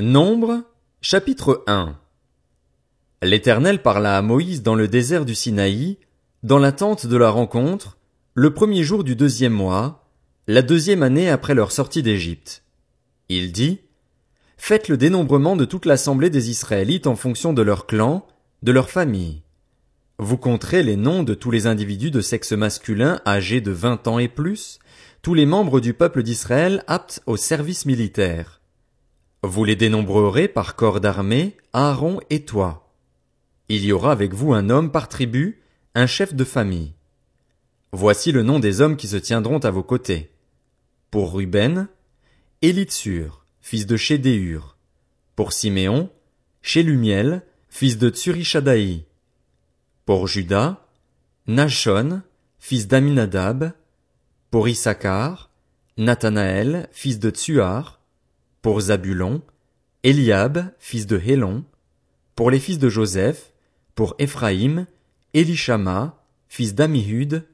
Nombre, chapitre 1 L'Éternel parla à Moïse dans le désert du Sinaï, dans la tente de la rencontre, le premier jour du deuxième mois, la deuxième année après leur sortie d'Égypte. Il dit, Faites le dénombrement de toute l'assemblée des Israélites en fonction de leur clan, de leur famille. Vous compterez les noms de tous les individus de sexe masculin âgés de vingt ans et plus, tous les membres du peuple d'Israël aptes au service militaire. Vous les dénombrerez par corps d'armée, Aaron et toi. Il y aura avec vous un homme par tribu, un chef de famille. Voici le nom des hommes qui se tiendront à vos côtés. Pour Ruben, Élitsur, fils de Chédéur. Pour Siméon, Chélumiel, fils de Tsurishadaï. Pour Judas, Nachon, fils d'Aminadab. Pour Issachar, Nathanaël, fils de Tsuar. Pour Zabulon, Eliab, fils de Hélon. Pour les fils de Joseph, pour Éphraïm, Elishama, fils d'Amihud,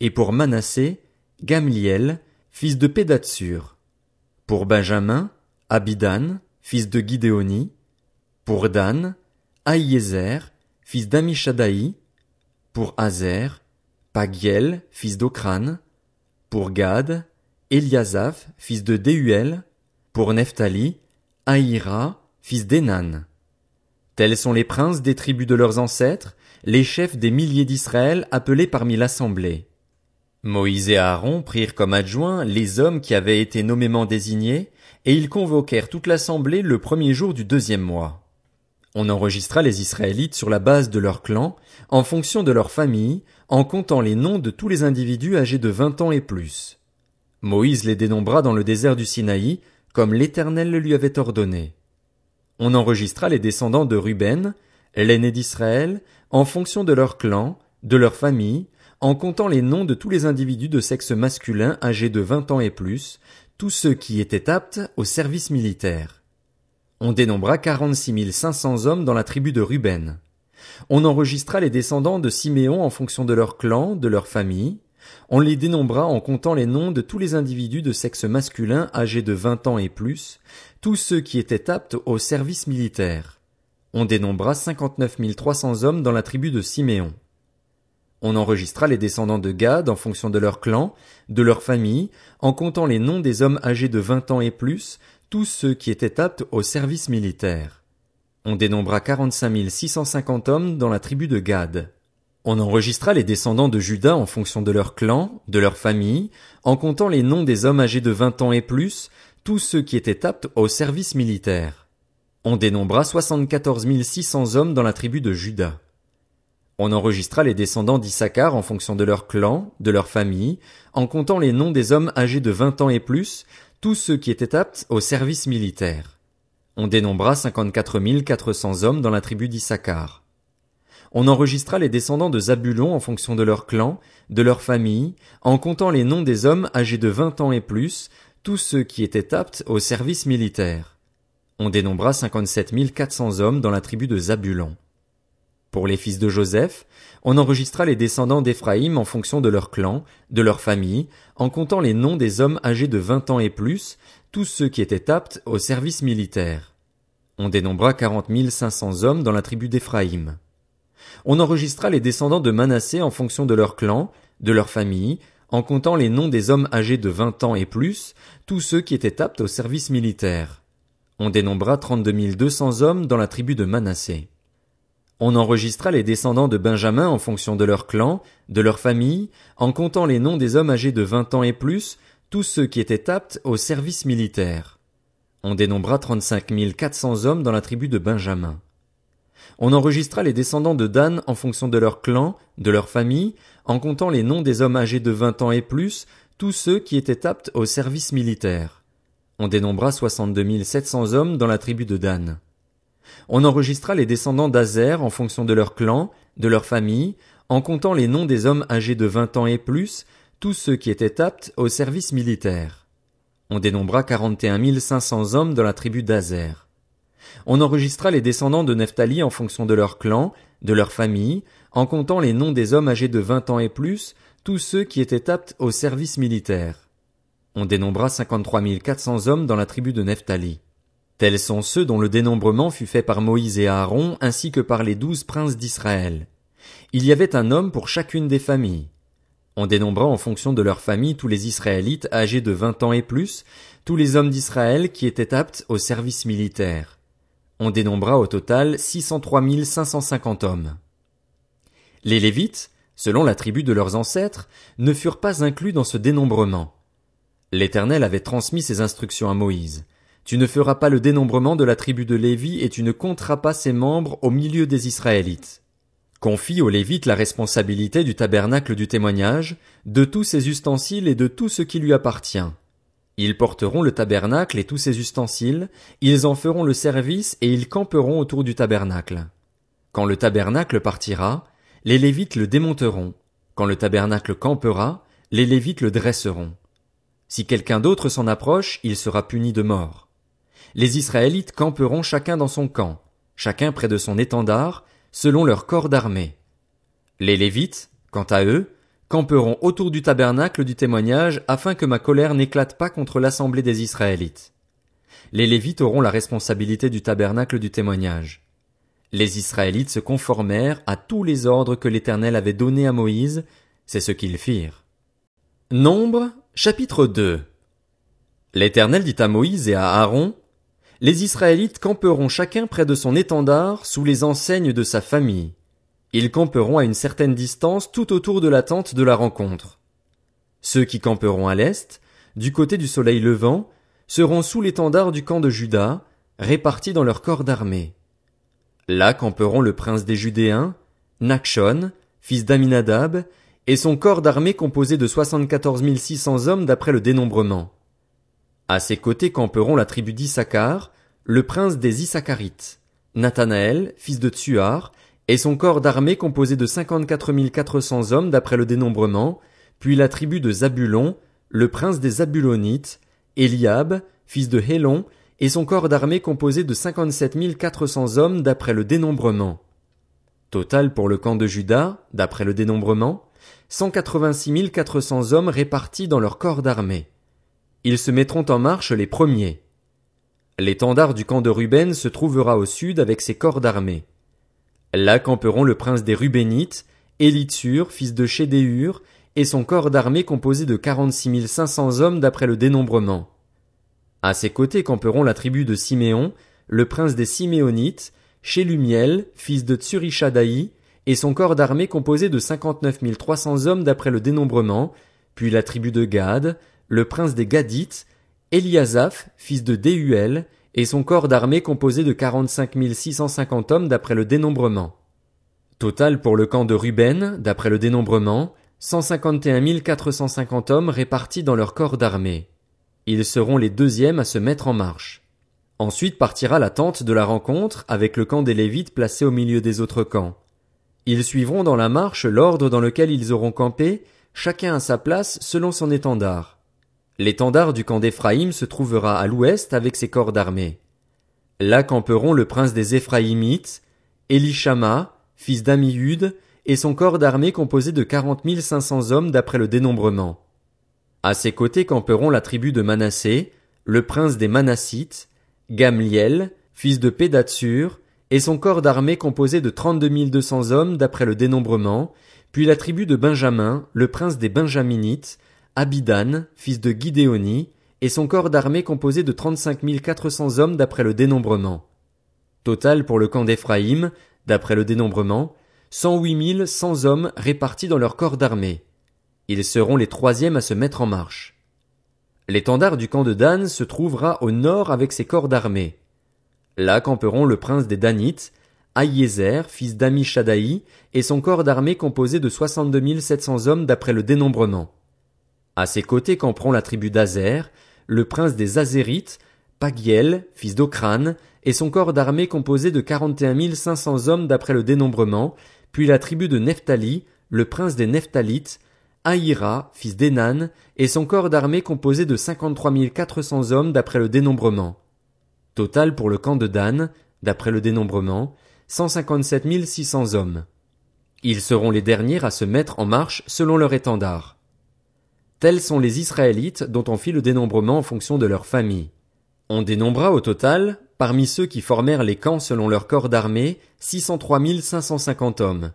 et pour Manassé, Gamliel, fils de Pédatsur. Pour Benjamin, Abidan, fils de Gidéoni. Pour Dan, Aïezer, fils d'Amishadaï. Pour Azer, Pagiel, fils d'Okran. Pour Gad, Eliasaph, fils de Déuel. Pour Nephtali, Aïra, fils d'Enan. Tels sont les princes des tribus de leurs ancêtres, les chefs des milliers d'Israël appelés parmi l'assemblée. Moïse et Aaron prirent comme adjoints les hommes qui avaient été nommément désignés, et ils convoquèrent toute l'assemblée le premier jour du deuxième mois. On enregistra les Israélites sur la base de leur clan, en fonction de leur famille, en comptant les noms de tous les individus âgés de vingt ans et plus. Moïse les dénombra dans le désert du Sinaï, comme l'Éternel le lui avait ordonné. On enregistra les descendants de Ruben, l'aîné d'Israël, en fonction de leur clan, de leur famille, en comptant les noms de tous les individus de sexe masculin âgés de vingt ans et plus, tous ceux qui étaient aptes au service militaire. On dénombra quarante-six cinq cents hommes dans la tribu de Ruben. On enregistra les descendants de Siméon en fonction de leur clan, de leur famille, on les dénombra en comptant les noms de tous les individus de sexe masculin âgés de vingt ans et plus, tous ceux qui étaient aptes au service militaire. On dénombra cinquante-neuf mille trois cents hommes dans la tribu de Siméon. On enregistra les descendants de Gad en fonction de leur clan, de leur famille, en comptant les noms des hommes âgés de vingt ans et plus, tous ceux qui étaient aptes au service militaire. On dénombra quarante-cinq six cent cinquante hommes dans la tribu de Gad. On enregistra les descendants de Judas en fonction de leur clan, de leur famille, en comptant les noms des hommes âgés de vingt ans et plus, tous ceux qui étaient aptes au service militaire. On dénombra soixante-quatorze mille six cents hommes dans la tribu de Judas. On enregistra les descendants d'Issachar en fonction de leur clan, de leur famille, en comptant les noms des hommes âgés de vingt ans et plus, tous ceux qui étaient aptes au service militaire. On dénombra cinquante-quatre mille quatre cents hommes dans la tribu d'Issachar. On enregistra les descendants de Zabulon en fonction de leur clan, de leur famille, en comptant les noms des hommes âgés de vingt ans et plus, tous ceux qui étaient aptes au service militaire. On dénombra cinquante-sept quatre cents hommes dans la tribu de Zabulon. Pour les fils de Joseph, on enregistra les descendants d'Éphraïm en fonction de leur clan, de leur famille, en comptant les noms des hommes âgés de vingt ans et plus, tous ceux qui étaient aptes au service militaire. On dénombra quarante mille cinq cents hommes dans la tribu d'Éphraïm. On enregistra les descendants de Manassé en fonction de leur clan, de leur famille, en comptant les noms des hommes âgés de vingt ans et plus, tous ceux qui étaient aptes au service militaire. On dénombra trente-deux deux cents hommes dans la tribu de Manassé. On enregistra les descendants de Benjamin en fonction de leur clan, de leur famille, en comptant les noms des hommes âgés de vingt ans et plus, tous ceux qui étaient aptes au service militaire. On dénombra trente-cinq mille quatre cents hommes dans la tribu de Benjamin. On enregistra les descendants de Dan en fonction de leur clan, de leur famille, en comptant les noms des hommes âgés de vingt ans et plus, tous ceux qui étaient aptes au service militaire. On dénombra soixante-deux sept cents hommes dans la tribu de Dan. On enregistra les descendants d'Azer en fonction de leur clan, de leur famille, en comptant les noms des hommes âgés de vingt ans et plus, tous ceux qui étaient aptes au service militaire. On dénombra quarante et un cinq cents hommes dans la tribu d'Azer. On enregistra les descendants de Nephtali en fonction de leur clan, de leur famille, en comptant les noms des hommes âgés de vingt ans et plus, tous ceux qui étaient aptes au service militaire. On dénombra cinquante-trois mille quatre cents hommes dans la tribu de Nephtali. Tels sont ceux dont le dénombrement fut fait par Moïse et Aaron ainsi que par les douze princes d'Israël. Il y avait un homme pour chacune des familles. On dénombra en fonction de leur famille tous les Israélites âgés de vingt ans et plus, tous les hommes d'Israël qui étaient aptes au service militaire. On dénombra au total 603 550 hommes. Les Lévites, selon la tribu de leurs ancêtres, ne furent pas inclus dans ce dénombrement. L'Éternel avait transmis ses instructions à Moïse. Tu ne feras pas le dénombrement de la tribu de Lévi et tu ne compteras pas ses membres au milieu des Israélites. Confie aux Lévites la responsabilité du tabernacle du témoignage, de tous ses ustensiles et de tout ce qui lui appartient. Ils porteront le tabernacle et tous ses ustensiles, ils en feront le service et ils camperont autour du tabernacle. Quand le tabernacle partira, les Lévites le démonteront. Quand le tabernacle campera, les Lévites le dresseront. Si quelqu'un d'autre s'en approche, il sera puni de mort. Les Israélites camperont chacun dans son camp, chacun près de son étendard, selon leur corps d'armée. Les Lévites, quant à eux, camperont autour du tabernacle du témoignage afin que ma colère n'éclate pas contre l'assemblée des Israélites. Les Lévites auront la responsabilité du tabernacle du témoignage. Les Israélites se conformèrent à tous les ordres que l'Éternel avait donnés à Moïse, c'est ce qu'ils firent. Nombre, chapitre 2 L'Éternel dit à Moïse et à Aaron, les Israélites camperont chacun près de son étendard sous les enseignes de sa famille. Ils camperont à une certaine distance tout autour de la tente de la rencontre. Ceux qui camperont à l'est, du côté du soleil levant, seront sous l'étendard du camp de Juda, répartis dans leur corps d'armée. Là camperont le prince des Judéens, Nakshon, fils d'Aminadab, et son corps d'armée composé de soixante-quatorze six cents hommes d'après le dénombrement. À ses côtés camperont la tribu d'Issachar, le prince des Issacharites, Nathanaël, fils de Tsuar, et son corps d'armée composé de cinquante-quatre mille quatre cents hommes d'après le dénombrement, puis la tribu de Zabulon, le prince des Zabulonites, Eliab, fils de Hélon, et son corps d'armée composé de cinquante-sept mille quatre cents hommes d'après le dénombrement. Total pour le camp de Juda, d'après le dénombrement, cent quatre-vingt-six mille quatre cents hommes répartis dans leur corps d'armée. Ils se mettront en marche les premiers. L'étendard du camp de Ruben se trouvera au sud avec ses corps d'armée. Là camperont le prince des Rubénites, Élitsur, fils de Chédéur, et son corps d'armée composé de quarante-six cinq cents hommes d'après le dénombrement. À ses côtés camperont la tribu de Siméon, le prince des Siméonites, Chélumiel, fils de Tsurishadaï, et son corps d'armée composé de cinquante-neuf mille trois cents hommes d'après le dénombrement, puis la tribu de Gad, le prince des Gadites, Eliasaph, fils de Déhuel, et son corps d'armée composé de quarante-cinq mille six cent cinquante hommes d'après le dénombrement. Total pour le camp de Ruben, d'après le dénombrement, cent cinquante et un mille quatre cent cinquante hommes répartis dans leur corps d'armée. Ils seront les deuxièmes à se mettre en marche. Ensuite partira la tente de la rencontre avec le camp des Lévites placé au milieu des autres camps. Ils suivront dans la marche l'ordre dans lequel ils auront campé, chacun à sa place selon son étendard. L'étendard du camp d'Éphraïm se trouvera à l'ouest avec ses corps d'armée. Là camperont le prince des Éphraïmites, Elishama, fils d'Amihud, et son corps d'armée composé de quarante mille cinq cents hommes d'après le dénombrement. À ses côtés camperont la tribu de Manassé, le prince des Manassites, Gamliel, fils de Pédatsur, et son corps d'armée composé de trente-deux mille deux cents hommes d'après le dénombrement, puis la tribu de Benjamin, le prince des Benjaminites, Abidan, fils de Guidéoni, et son corps d'armée composé de trente-cinq mille quatre cents hommes d'après le dénombrement. Total pour le camp d'Éphraïm, d'après le dénombrement, cent huit mille cent hommes répartis dans leur corps d'armée. Ils seront les troisièmes à se mettre en marche. L'étendard du camp de Dan se trouvera au nord avec ses corps d'armée. Là camperont le prince des Danites, Aïezer, fils d'Amishadaï, et son corps d'armée composé de soixante-deux sept cents hommes d'après le dénombrement. À ses côtés camperont la tribu d'Azer, le prince des Azérites, Pagiel, fils d'Ocran, et son corps d'armée composé de quarante et un cinq cents hommes d'après le dénombrement, puis la tribu de Nephtali, le prince des Nephtalites, Aïra, fils d'Enan, et son corps d'armée composé de cinquante-trois mille quatre cents hommes d'après le dénombrement. Total pour le camp de Dan, d'après le dénombrement, cent cinquante-sept mille six cents hommes. Ils seront les derniers à se mettre en marche selon leur étendard. Tels sont les Israélites dont on fit le dénombrement en fonction de leur famille. On dénombra au total parmi ceux qui formèrent les camps selon leur corps d'armée, six cent trois mille cinq cent cinquante hommes.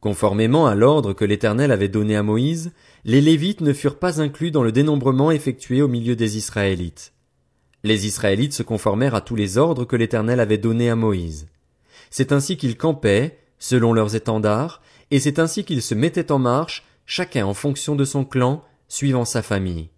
Conformément à l'ordre que l'Éternel avait donné à Moïse, les Lévites ne furent pas inclus dans le dénombrement effectué au milieu des Israélites. Les Israélites se conformèrent à tous les ordres que l'Éternel avait donnés à Moïse. C'est ainsi qu'ils campaient, selon leurs étendards, et c'est ainsi qu'ils se mettaient en marche, chacun en fonction de son clan, suivant sa famille.